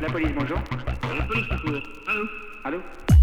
La police, bonjour. La police, bonjour. Allô? Allô?